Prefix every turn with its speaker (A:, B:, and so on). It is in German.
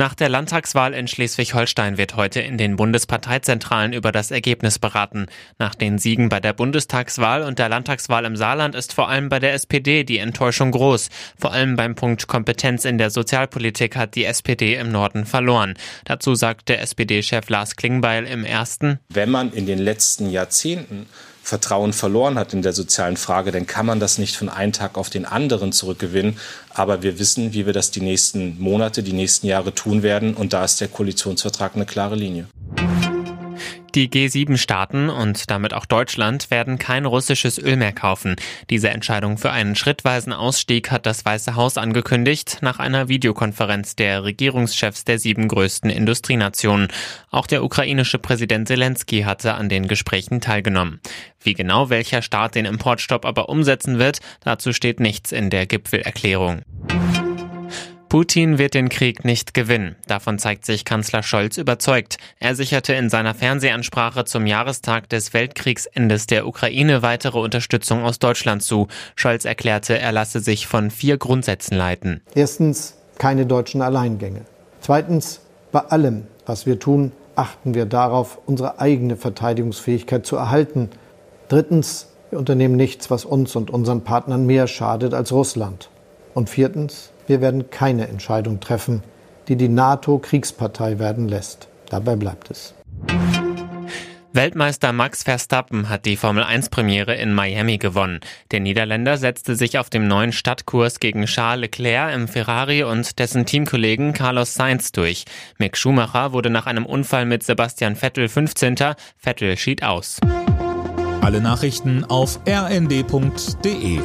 A: Nach der Landtagswahl in Schleswig-Holstein wird heute in den Bundesparteizentralen über das Ergebnis beraten. Nach den Siegen bei der Bundestagswahl und der Landtagswahl im Saarland ist vor allem bei der SPD die Enttäuschung groß. Vor allem beim Punkt Kompetenz in der Sozialpolitik hat die SPD im Norden verloren. Dazu sagt der SPD-Chef Lars Klingbeil im ersten.
B: Wenn man in den letzten Jahrzehnten Vertrauen verloren hat in der sozialen Frage, dann kann man das nicht von einem Tag auf den anderen zurückgewinnen. Aber wir wissen, wie wir das die nächsten Monate, die nächsten Jahre tun werden. Und da ist der Koalitionsvertrag eine klare Linie.
A: Die G7-Staaten und damit auch Deutschland werden kein russisches Öl mehr kaufen. Diese Entscheidung für einen schrittweisen Ausstieg hat das Weiße Haus angekündigt nach einer Videokonferenz der Regierungschefs der sieben größten Industrienationen. Auch der ukrainische Präsident Zelensky hatte an den Gesprächen teilgenommen. Wie genau welcher Staat den Importstopp aber umsetzen wird, dazu steht nichts in der Gipfelerklärung. Putin wird den Krieg nicht gewinnen. Davon zeigt sich Kanzler Scholz überzeugt. Er sicherte in seiner Fernsehansprache zum Jahrestag des Weltkriegsendes der Ukraine weitere Unterstützung aus Deutschland zu. Scholz erklärte, er lasse sich von vier Grundsätzen leiten.
C: Erstens, keine deutschen Alleingänge. Zweitens, bei allem, was wir tun, achten wir darauf, unsere eigene Verteidigungsfähigkeit zu erhalten. Drittens, wir unternehmen nichts, was uns und unseren Partnern mehr schadet als Russland. Und viertens, wir werden keine Entscheidung treffen, die die NATO Kriegspartei werden lässt. Dabei bleibt es.
A: Weltmeister Max Verstappen hat die Formel 1 Premiere in Miami gewonnen. Der Niederländer setzte sich auf dem neuen Stadtkurs gegen Charles Leclerc im Ferrari und dessen Teamkollegen Carlos Sainz durch. Mick Schumacher wurde nach einem Unfall mit Sebastian Vettel 15. Vettel schied aus.
D: Alle Nachrichten auf rnd.de